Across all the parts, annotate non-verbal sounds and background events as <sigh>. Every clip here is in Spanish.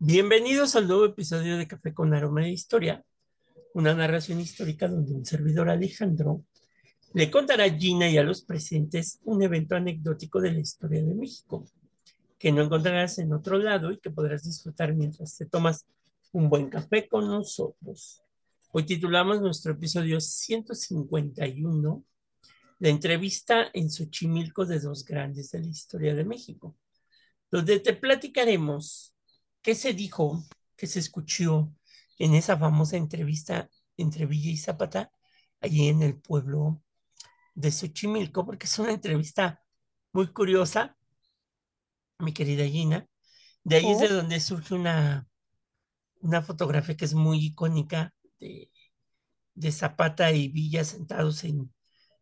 Bienvenidos al nuevo episodio de Café con Aroma de Historia, una narración histórica donde un servidor Alejandro le contará a Gina y a los presentes un evento anecdótico de la historia de México, que no encontrarás en otro lado y que podrás disfrutar mientras te tomas un buen café con nosotros. Hoy titulamos nuestro episodio 151, la entrevista en Xochimilco de dos grandes de la historia de México, donde te platicaremos qué se dijo, qué se escuchó en esa famosa entrevista entre Villa y Zapata, allí en el pueblo de Xochimilco, porque es una entrevista muy curiosa, mi querida Gina. De ahí es de donde surge una, una fotografía que es muy icónica de, de Zapata y Villa sentados en,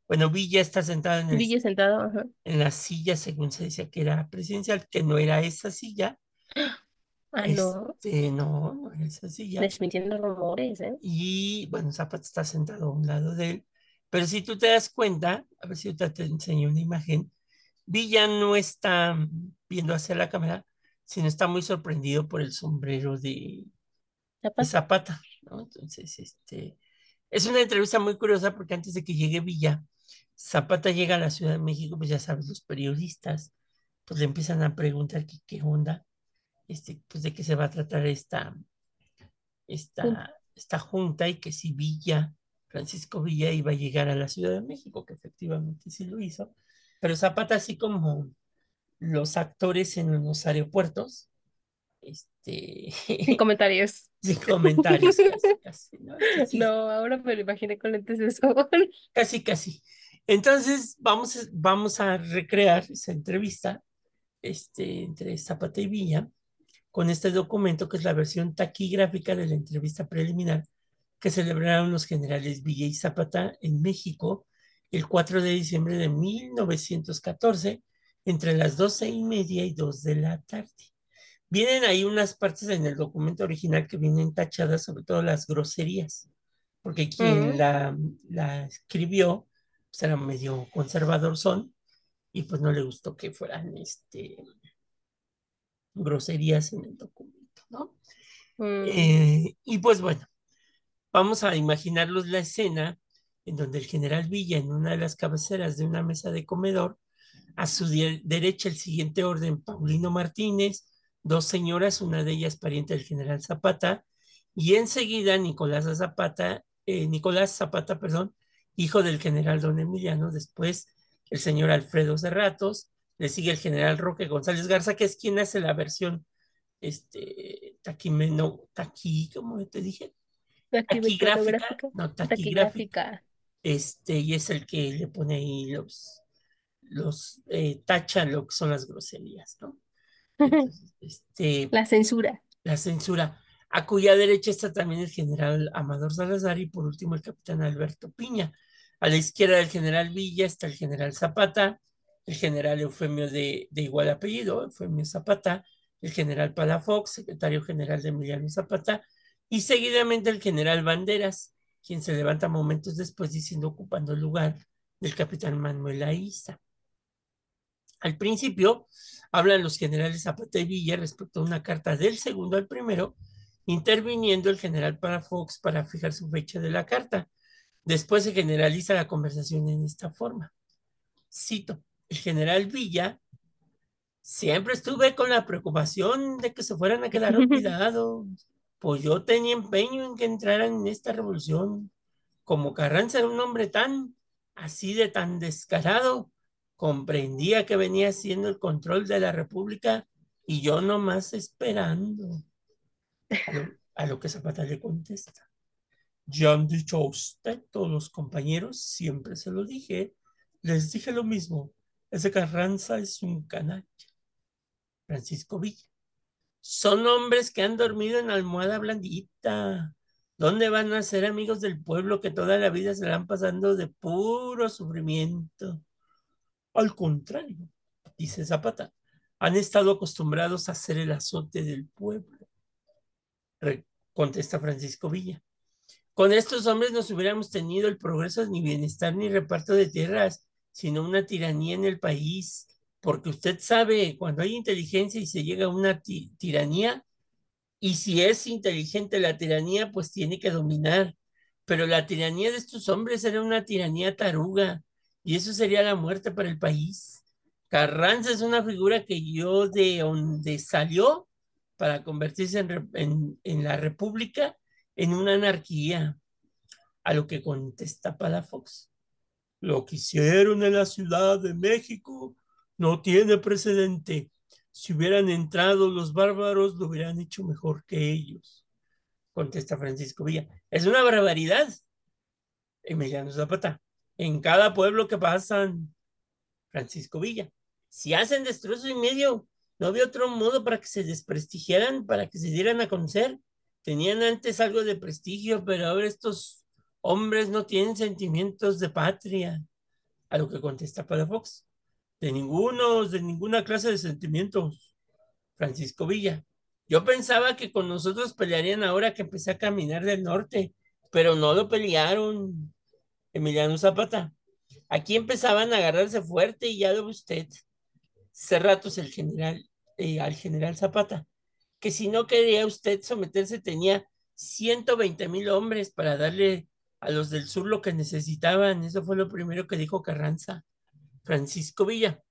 bueno, Villa está sentado en, el- Villa sentado, ajá. en la silla, según se decía que era presidencial, que no era esa silla. Ah, no, Este, no, no era esa silla. desmintiendo rumores, ¿eh? Y bueno, Zapata está sentado a un lado de él. Pero si tú te das cuenta, a ver si te enseño una imagen, Villa no está viendo hacia la cámara, sino está muy sorprendido por el sombrero de, de Zapata. Entonces, este, es una entrevista muy curiosa porque antes de que llegue Villa, Zapata llega a la Ciudad de México, pues ya sabes, los periodistas, pues le empiezan a preguntar qué onda, este, pues de qué se va a tratar esta, esta, esta junta y que si Villa, Francisco Villa iba a llegar a la Ciudad de México, que efectivamente sí lo hizo, pero Zapata así como los actores en los aeropuertos, este, Sin comentarios. <laughs> sin comentarios, casi, casi, ¿no? Ahora me lo imaginé con lentes de sol. <laughs> Casi, casi. Entonces, vamos, a- vamos a recrear esa entrevista este, entre Zapata y Villa con este documento que es la versión taquigráfica de la entrevista preliminar que celebraron los generales Villa y Zapata en México el 4 de diciembre de 1914 entre las doce y media y dos de la tarde. Vienen ahí unas partes en el documento original que vienen tachadas, sobre todo las groserías, porque quien Ujú. la, la escribió pues era medio conservador son y pues no le gustó que fueran este, groserías en el documento, ¿no? Mm, Eh, y pues bueno, vamos a imaginarnos la escena en donde el general Villa, en una de las cabeceras de una mesa de comedor, a su de- derecha el siguiente orden, Paulino Martínez, dos señoras, una de ellas pariente del general Zapata, y enseguida Nicolás Zapata, eh, Nicolás Zapata, perdón, hijo del general Don Emiliano, después el señor Alfredo Cerratos, le sigue el general Roque González Garza, que es quien hace la versión, este, taquimeno, taqui, ¿cómo te dije? Taquigráfica, no, taquigráfica, Taquigráfica. este, y es el que le pone ahí los, los, eh, tacha lo que son las groserías, ¿no? <laughs> Entonces, este, La censura. la censura, a cuya derecha está también el general Amador Salazar y por último el capitán Alberto Piña. A la izquierda del general Villa está el general Zapata, el general Eufemio de, de igual apellido, Eufemio Zapata, el general Palafox, secretario general de Emiliano Zapata, y seguidamente el general Banderas, quien se levanta momentos después diciendo ocupando el lugar del capitán Manuel Aiza. Al principio hablan los generales Zapata y Villa respecto a una carta del segundo al primero, interviniendo el general Palafox para fijar su fecha de la carta. Después se generaliza la conversación en esta forma. Cito, el general Villa, siempre estuve con la preocupación de que se fueran a quedar <laughs> olvidados, pues yo tenía empeño en que entraran en esta revolución. Como Carranza era un hombre tan, así de tan descarado, comprendía que venía siendo el control de la República y yo nomás esperando. A lo, a lo que Zapata le contesta. Ya han dicho a usted, todos los compañeros, siempre se lo dije, les dije lo mismo, ese Carranza es un canalla. Francisco Villa. Son hombres que han dormido en almohada blandita. ¿Dónde van a ser amigos del pueblo que toda la vida se la han pasando de puro sufrimiento? Al contrario, dice Zapata. Han estado acostumbrados a hacer el azote del pueblo, contesta Francisco Villa. Con estos hombres no hubiéramos tenido el progreso ni bienestar ni reparto de tierras, sino una tiranía en el país, porque usted sabe, cuando hay inteligencia y se llega a una tiranía, y si es inteligente la tiranía, pues tiene que dominar. Pero la tiranía de estos hombres era una tiranía taruga, y eso sería la muerte para el país. Carranza es una figura que yo de donde salió para convertirse en, en la república en una anarquía. A lo que contesta Palafox. Lo que hicieron en la Ciudad de México no tiene precedente. Si hubieran entrado los bárbaros, lo hubieran hecho mejor que ellos. Contesta Francisco Villa. Es una barbaridad. Emiliano Zapata. En cada pueblo que pasan, Francisco Villa. Si hacen destrozo y medio, no había otro modo para que se desprestigiaran, para que se dieran a conocer. Tenían antes algo de prestigio, pero ahora estos hombres no tienen sentimientos de patria. A lo que contesta Palafox. De ninguno, de ninguna clase de sentimientos. Francisco Villa. Yo pensaba que con nosotros pelearían ahora que empecé a caminar del norte, pero no lo pelearon. Emiliano Zapata. Aquí empezaban a agarrarse fuerte y ya lo ve usted. Cerratos el general, eh, al general Zapata, que si no quería usted someterse tenía 120 mil hombres para darle a los del sur lo que necesitaban. Eso fue lo primero que dijo Carranza. Francisco Villa.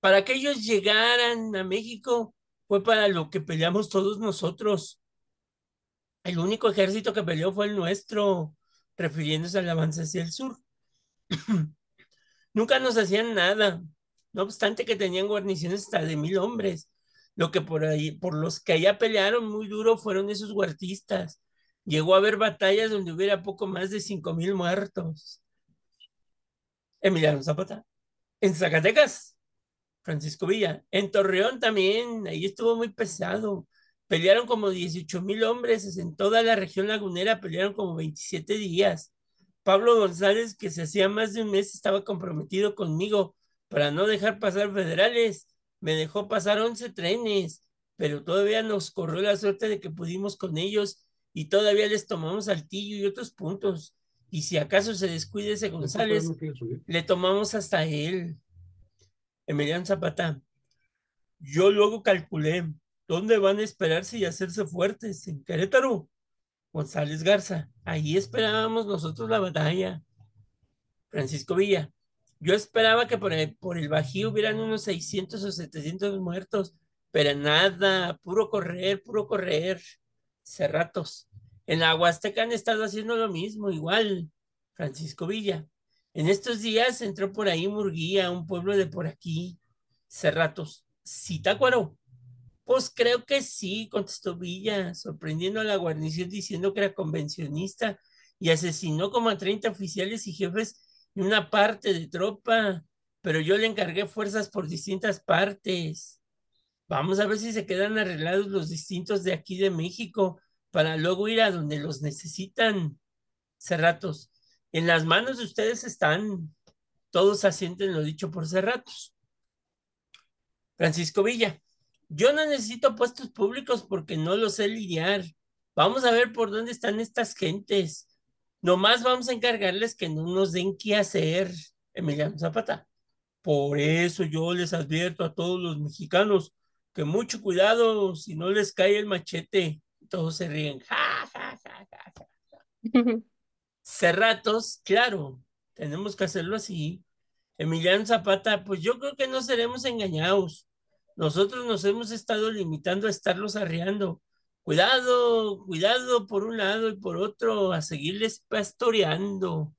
Para que ellos llegaran a México fue para lo que peleamos todos nosotros. El único ejército que peleó fue el nuestro, refiriéndose al avance hacia el sur. <clears throat> Nunca nos hacían nada, no obstante que tenían guarniciones hasta de mil hombres. Lo que por ahí, por los que allá pelearon muy duro fueron esos huertistas. Llegó a haber batallas donde hubiera poco más de cinco mil muertos. Emiliano Zapata. En Zacatecas, Francisco Villa. En Torreón también, ahí estuvo muy pesado. Pelearon como 18 mil hombres, en toda la región lagunera pelearon como 27 días. Pablo González, que se hacía más de un mes, estaba comprometido conmigo para no dejar pasar federales. Me dejó pasar 11 trenes, pero todavía nos corrió la suerte de que pudimos con ellos y todavía les tomamos Altillo y otros puntos. Y si acaso se descuide ese González, le tomamos hasta él. Emiliano Zapata. Yo luego calculé dónde van a esperarse y hacerse fuertes. En Querétaro. González Garza. Ahí esperábamos nosotros la batalla. Francisco Villa. Yo esperaba que por el, por el Bajío hubieran unos 600 o 700 muertos, pero nada, puro correr, puro correr. Cerratos. En la han estado haciendo lo mismo, igual. Francisco Villa. En estos días entró por ahí Murguía, un pueblo de por aquí. Cerratos. ¿Citácuaro? Pues creo que sí, contestó Villa, sorprendiendo a la guarnición diciendo que era convencionista y asesinó como a 30 oficiales y jefes y una parte de tropa, pero yo le encargué fuerzas por distintas partes. Vamos a ver si se quedan arreglados los distintos de aquí de México para luego ir a donde los necesitan. Cerratos. En las manos de ustedes están. Todos asienten lo dicho por Cerratos. Francisco Villa. Yo no necesito puestos públicos porque no los sé lidiar. Vamos a ver por dónde están estas gentes. Nomás vamos a encargarles que no nos den qué hacer, Emiliano Zapata. Por eso yo les advierto a todos los mexicanos que mucho cuidado si no les cae el machete todos se ríen. Ja, ja, ja, ja, Cerratos, claro, tenemos que hacerlo así. Emiliano Zapata, pues yo creo que no seremos engañados. Nosotros nos hemos estado limitando a estarlos arreando. Cuidado, cuidado por un lado y por otro, a seguirles pastoreando.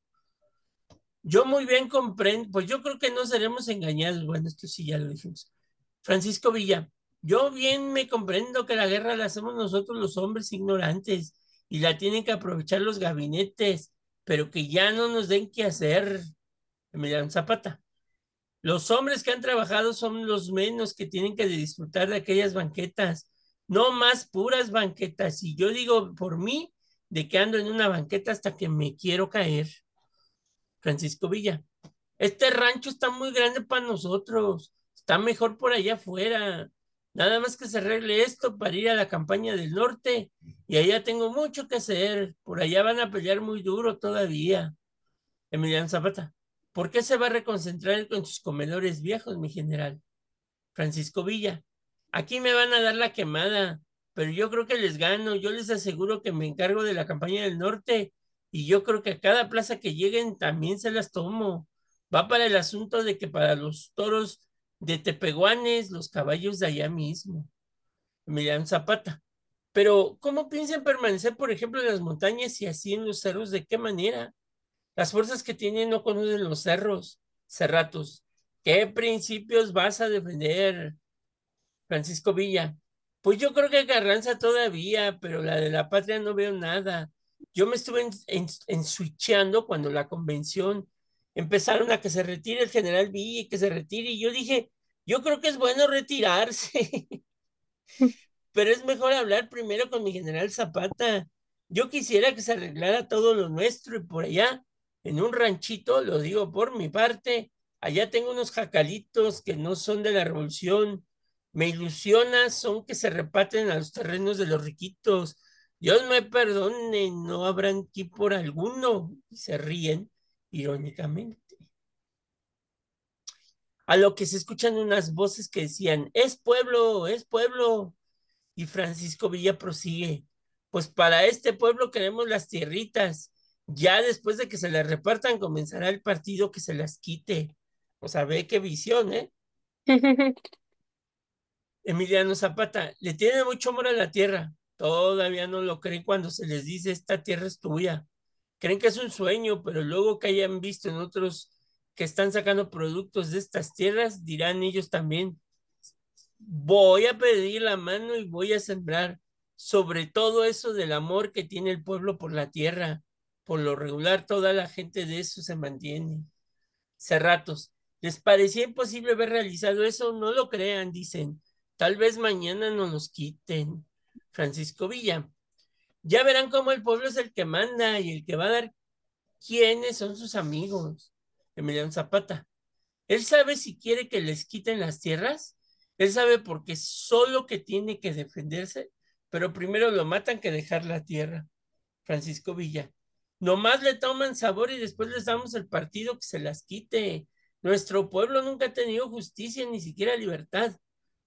Yo muy bien comprendo, pues yo creo que no seremos engañados. Bueno, esto sí ya lo dijimos. Francisco Villa, yo bien me comprendo que la guerra la hacemos nosotros los hombres ignorantes y la tienen que aprovechar los gabinetes, pero que ya no nos den qué hacer. Emiliano Zapata. Los hombres que han trabajado son los menos que tienen que disfrutar de aquellas banquetas, no más puras banquetas. Y yo digo por mí, de que ando en una banqueta hasta que me quiero caer. Francisco Villa. Este rancho está muy grande para nosotros Está mejor por allá afuera. Nada más que se arregle esto para ir a la campaña del norte. Y allá tengo mucho que hacer. Por allá van a pelear muy duro todavía. Emiliano Zapata. ¿Por qué se va a reconcentrar con sus comedores viejos, mi general? Francisco Villa. Aquí me van a dar la quemada, pero yo creo que les gano. Yo les aseguro que me encargo de la campaña del norte y yo creo que a cada plaza que lleguen también se las tomo. Va para el asunto de que para los toros de Tepeguanes, los caballos de allá mismo. Emiliano Zapata. Pero, ¿cómo piensan permanecer, por ejemplo, en las montañas y así en los cerros? ¿De qué manera? Las fuerzas que tienen no conocen los cerros, cerratos. ¿Qué principios vas a defender, Francisco Villa? Pues yo creo que Carranza todavía, pero la de la patria no veo nada. Yo me estuve en, cuando la convención empezaron a que se retire el general Villa y que se retire, y yo dije, yo creo que es bueno retirarse, <laughs> pero es mejor hablar primero con mi general Zapata. Yo quisiera que se arreglara todo lo nuestro y por allá, en un ranchito, lo digo por mi parte, allá tengo unos jacalitos que no son de la revolución. Me ilusiona, son que se repaten a los terrenos de los riquitos. Dios me perdone, no habrán aquí por alguno. Y se ríen irónicamente. A lo que se escuchan unas voces que decían, es pueblo, es pueblo. Y Francisco Villa prosigue, pues para este pueblo queremos las tierritas. Ya después de que se las repartan, comenzará el partido que se las quite. O sea, ve qué visión, ¿eh? <laughs> Emiliano Zapata, le tiene mucho amor a la tierra. Todavía no lo creen cuando se les dice esta tierra es tuya creen que es un sueño, pero luego que hayan visto en otros que están sacando productos de estas tierras, dirán ellos también, voy a pedir la mano y voy a sembrar sobre todo eso del amor que tiene el pueblo por la tierra. Por lo regular, toda la gente de eso se mantiene. Cerratos, ¿les parecía imposible haber realizado eso? No lo crean, dicen. Tal vez mañana nos los quiten. Francisco Villa, ya verán cómo el pueblo es el que manda y el que va a dar quiénes son sus amigos. Emiliano Zapata. Él sabe si quiere que les quiten las tierras. Él sabe porque solo que tiene que defenderse, pero primero lo matan que dejar la tierra. Francisco Villa. Nomás le toman sabor y después les damos el partido que se las quite. Nuestro pueblo nunca ha tenido justicia, ni siquiera libertad.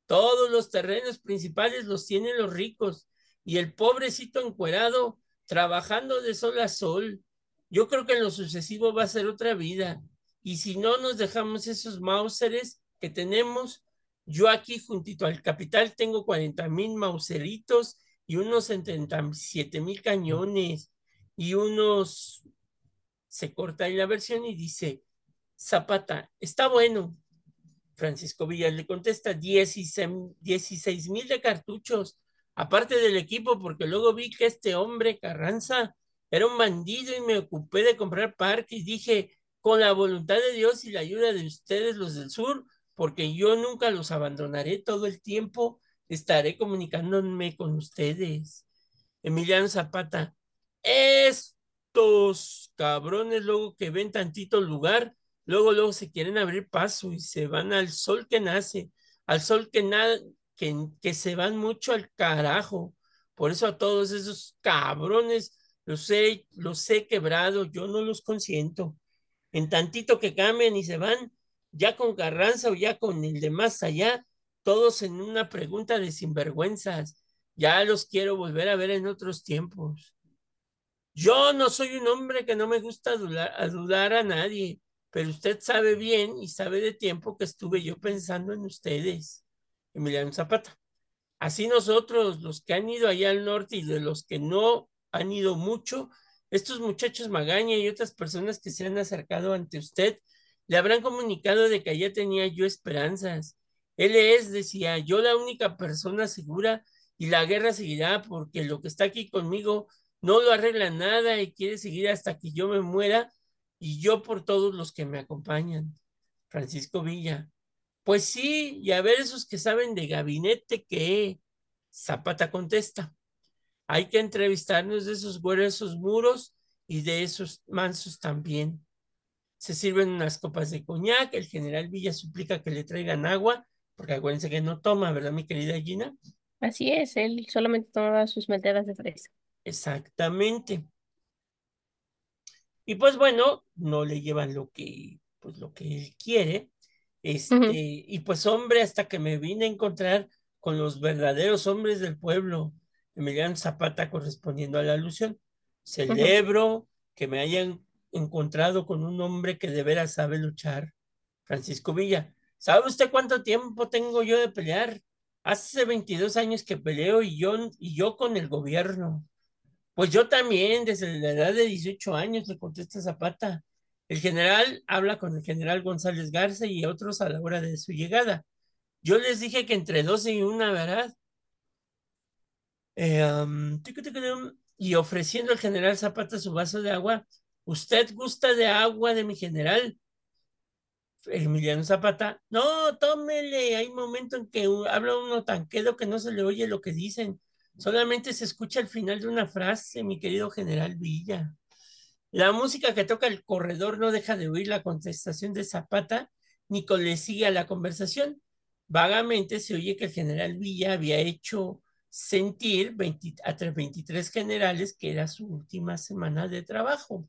Todos los terrenos principales los tienen los ricos y el pobrecito encuerado trabajando de sol a sol. Yo creo que en lo sucesivo va a ser otra vida. Y si no nos dejamos esos mauseres que tenemos, yo aquí juntito al capital tengo 40 mil mauseritos y unos 77 mil cañones y unos... Se corta ahí la versión y dice, Zapata, está bueno. Francisco Villas le contesta, 16 mil de cartuchos aparte del equipo, porque luego vi que este hombre, Carranza, era un bandido y me ocupé de comprar parque y dije, con la voluntad de Dios y la ayuda de ustedes, los del sur, porque yo nunca los abandonaré todo el tiempo, estaré comunicándome con ustedes. Emiliano Zapata, estos cabrones luego que ven tantito lugar, luego luego se quieren abrir paso y se van al sol que nace, al sol que, nada que, se van mucho al carajo. Por eso a todos esos cabrones los he, los quebrado, yo no los consiento. En tantito que cambien y se van, ya con Carranza o ya con el de más allá, todos en una pregunta de sinvergüenzas. Ya los quiero volver a ver en otros tiempos. Yo no soy un hombre que no me gusta dudar a nadie, pero usted sabe bien y sabe de tiempo que estuve yo pensando en ustedes. Emiliano Zapata. Así nosotros, los que han ido allá al norte y de los que no han ido mucho, estos muchachos Magaña y otras personas que se han acercado ante usted, le habrán comunicado de que allá tenía yo esperanzas. Él es, decía, yo la única persona segura y la guerra seguirá porque lo que está aquí conmigo no lo arregla nada y quiere seguir hasta que yo me muera y yo por todos los que me acompañan. Francisco Villa, pues sí, y a ver esos que saben de gabinete que Zapata contesta. Hay que entrevistarnos de esos gruesos muros y de esos mansos también. Se sirven unas copas de coñac, el general Villa suplica que le traigan agua, porque acuérdense que no toma, ¿verdad, mi querida Gina? Así es, él solamente tomaba sus malteadas de fresa. Exactamente. Y pues bueno, no le llevan lo que, pues lo que él quiere. Este, y pues hombre, hasta que me vine a encontrar con los verdaderos hombres del pueblo, Emiliano Zapata correspondiendo a la alusión. Celebro que me hayan encontrado con un hombre que de veras sabe luchar, Francisco Villa. ¿Sabe usted cuánto tiempo tengo yo de pelear? Hace 22 años que peleo y yo, y yo con el gobierno. Pues yo también, desde la edad de 18 años, le contesta Zapata. El general habla con el general González Garza y otros a la hora de su llegada. Yo les dije que entre 12 y una, ¿verdad? Eh, um, y ofreciendo al general Zapata su vaso de agua. ¿Usted gusta de agua de mi general? Emiliano Zapata, no, tómele. Hay momento en que habla uno tan quedo que no se le oye lo que dicen. Solamente se escucha al final de una frase, mi querido general Villa. La música que toca el corredor no deja de oír la contestación de Zapata, ni le sigue a la conversación. Vagamente se oye que el general Villa había hecho sentir 20 a 23 generales que era su última semana de trabajo.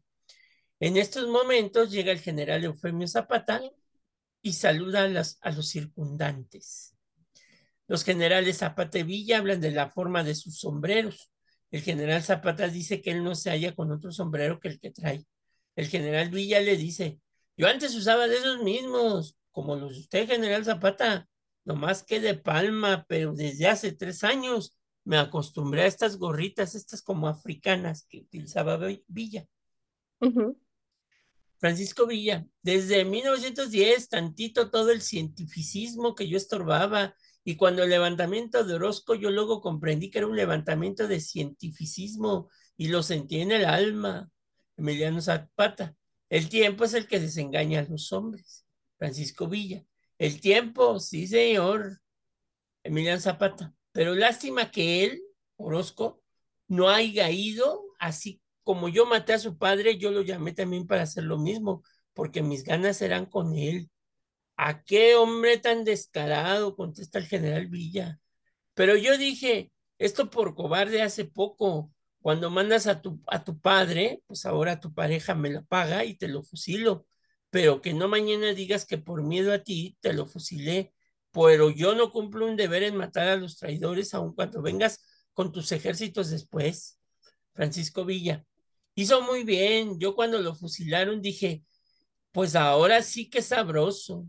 En estos momentos llega el general Eufemio Zapata y saluda a, a los circundantes. Los generales Zapata y Villa hablan de la forma de sus sombreros. El general Zapata dice que él no se halla con otro sombrero que el que trae. El general Villa le dice, yo antes usaba de esos mismos, como los de usted, general Zapata, nomás que de palma, pero desde hace tres años me acostumbré a estas gorritas, estas como africanas que utilizaba Villa. Francisco Villa, desde 1910, tantito todo el cientificismo que yo estorbaba, y cuando el levantamiento de Orozco, yo luego comprendí que era un levantamiento de cientificismo y lo sentí en el alma. Emiliano Zapata, el tiempo es el que desengaña a los hombres. Francisco Villa, el tiempo, sí señor. Emiliano Zapata, pero lástima que él, Orozco, no haya ido así como yo maté a su padre, yo lo llamé también para hacer lo mismo, porque mis ganas eran con él. ¿A qué hombre tan descarado? contesta el general Villa. Pero yo dije, esto por cobarde hace poco. Cuando mandas a tu, a tu padre, pues ahora tu pareja me la paga y te lo fusilo. Pero que no mañana digas que por miedo a ti te lo fusilé. Pero yo no cumplo un deber en matar a los traidores, aun cuando vengas con tus ejércitos después. Francisco Villa. Hizo muy bien. Yo cuando lo fusilaron dije, pues ahora sí que sabroso.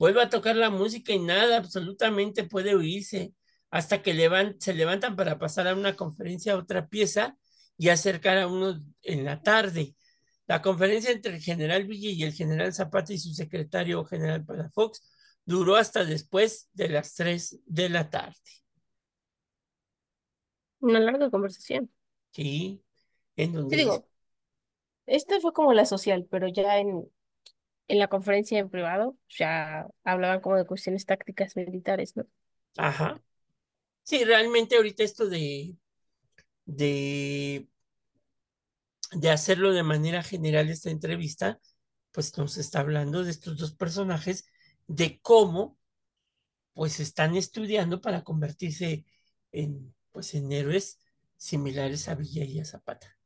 Vuelve a tocar la música y nada absolutamente puede oírse hasta que levan, se levantan para pasar a una conferencia a otra pieza y acercar a uno en la tarde. La conferencia entre el general Villa y el general Zapata y su secretario general Palafox duró hasta después de las 3 de la tarde. Una larga conversación. Sí, en donde Te digo, esta fue como la social, pero ya en, en la conferencia en privado ya hablaban como de cuestiones tácticas militares, ¿no? Ajá. Sí, realmente ahorita esto de, de, de hacerlo de manera general esta entrevista, pues nos está hablando de estos dos personajes, de cómo pues están estudiando para convertirse en, pues, en héroes similares a Villa y a Zapata.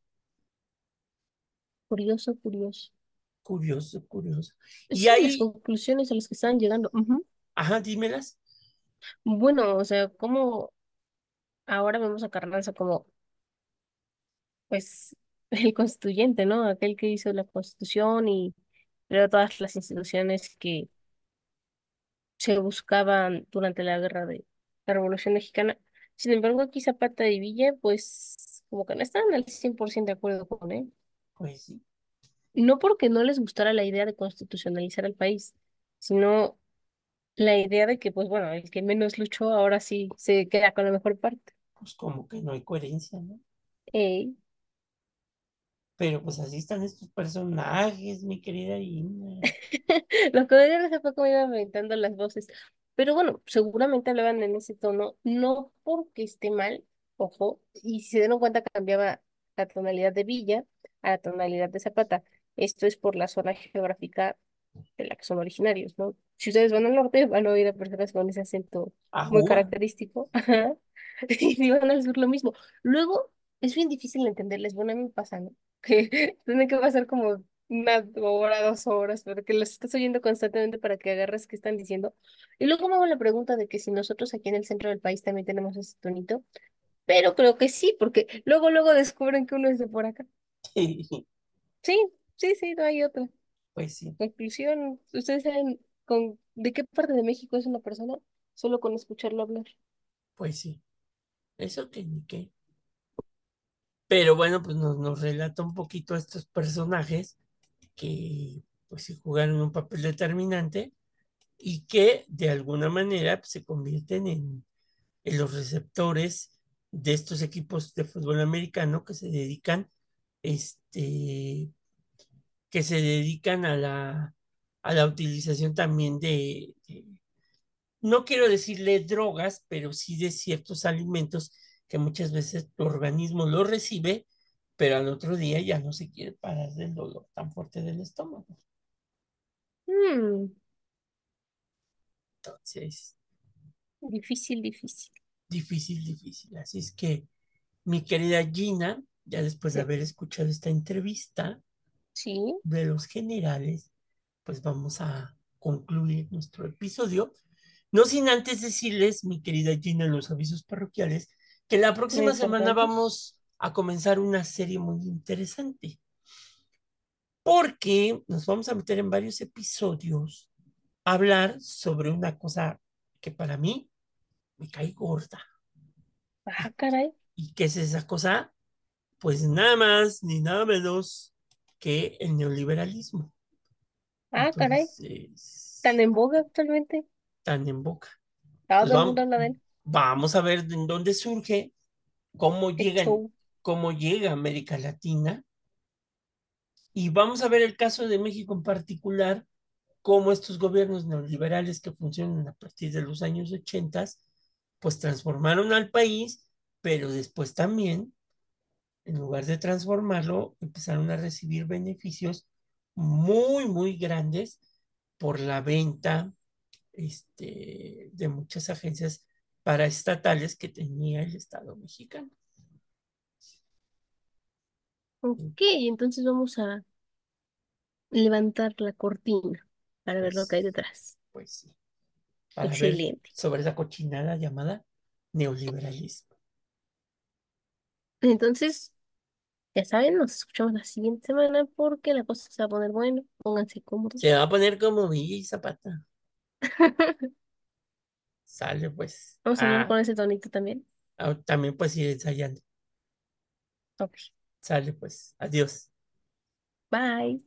Curioso, curioso. Curioso, curioso. Y Sí, las conclusiones a las que están llegando. Ajá, dímelas. Bueno, o sea, como ahora vemos a Carranza como, pues, <laughs> el constituyente, ¿no? Aquel que hizo la constitución y creó todas las instituciones que se buscaban durante la guerra de la Revolución Mexicana. Sin embargo, aquí Zapata y Villa, pues, como que no están al 100% de acuerdo con él. Pues sí. No porque no les gustara la idea de constitucionalizar el país, sino la idea de que, pues bueno, el que menos luchó ahora sí se queda con la mejor parte. Pues como que no hay coherencia, ¿no? Ey, Pero pues así están estos personajes, mi querida Ina. Los <laughs> comediantes hace poco me iban inventando las voces. Pero bueno, seguramente hablaban en ese tono, no porque esté mal, ojo, y si se dieron cuenta cambiaba la tonalidad de Villa a la tonalidad de Zapata. Esto es por la zona geográfica de la que son originarios, ¿no? Si ustedes van al norte, van a oír a personas con ese acento muy Ajúa. característico. <laughs> Ajá. Y si van al sur, lo mismo. Luego, es bien difícil entenderles. Bueno, a mí me pasa, ¿no? <laughs> Que tiene que pasar como una hora, dos horas, porque los estás oyendo constantemente para que agarres qué están diciendo. Y luego me hago la pregunta de que si nosotros aquí en el centro del país también tenemos ese tonito, pero creo que sí, porque luego, luego descubren que uno es de por acá. <laughs> Sí, sí, sí, no hay otra. Pues sí, Conclusión, ¿ustedes saben con de qué parte de México es una persona? Solo con escucharlo hablar. pues sí. Eso que ni qué. Pero bueno, pues nos, nos relata un poquito a estos personajes que pues sí jugaron un papel determinante y que de alguna manera pues, se convierten en, en los receptores de estos equipos de fútbol americano que se dedican, este, que se dedican a la, a la utilización también de, de- no quiero decirle drogas, pero sí de ciertos alimentos que muchas veces tu organismo lo recibe, pero al otro día ya no se quiere parar del dolor tan fuerte del estómago. Hmm, Entonces, difícil, difícil. difícil, difícil. Así es que, mi querida Gina, ya después de haber escuchado esta entrevista Sí, de los generales, pues vamos a concluir nuestro episodio. No sin antes decirles, mi querida Gina, los avisos parroquiales, que la próxima semana vamos a comenzar una serie muy interesante, porque nos vamos a meter en varios episodios a hablar sobre una cosa que para mí me cae gorda. Ah, caray. ¿Y qué es esa cosa? Pues nada más ni nada menos que el neoliberalismo. Ah, caray. Tan en boga actualmente. tan en boca. Todo Pues el vamos, mundo habla de él. vamos a ver de dónde surge, cómo llega, cómo llega a América Latina y vamos a ver el caso de México en particular, cómo estos gobiernos neoliberales que funcionan a partir de los años 80, pues transformaron al país, pero después también, en lugar de transformarlo, empezaron a recibir beneficios muy, muy grandes por la venta este, de muchas agencias paraestatales que tenía el Estado mexicano. Ok, entonces vamos a levantar la cortina para ver lo que hay Pues, detrás. pues sí, para ver sobre esa cochinada llamada neoliberalismo. Entonces, ya saben, nos escuchamos la siguiente semana porque la cosa se va a poner buena. Pónganse cómodos. Se va a poner como Villa y Zapata. <laughs> Sale pues. Vamos a hablar Ah, con ese tonito también. ah, también pues ir ensayando. Ok. Sale pues. Adiós. Bye.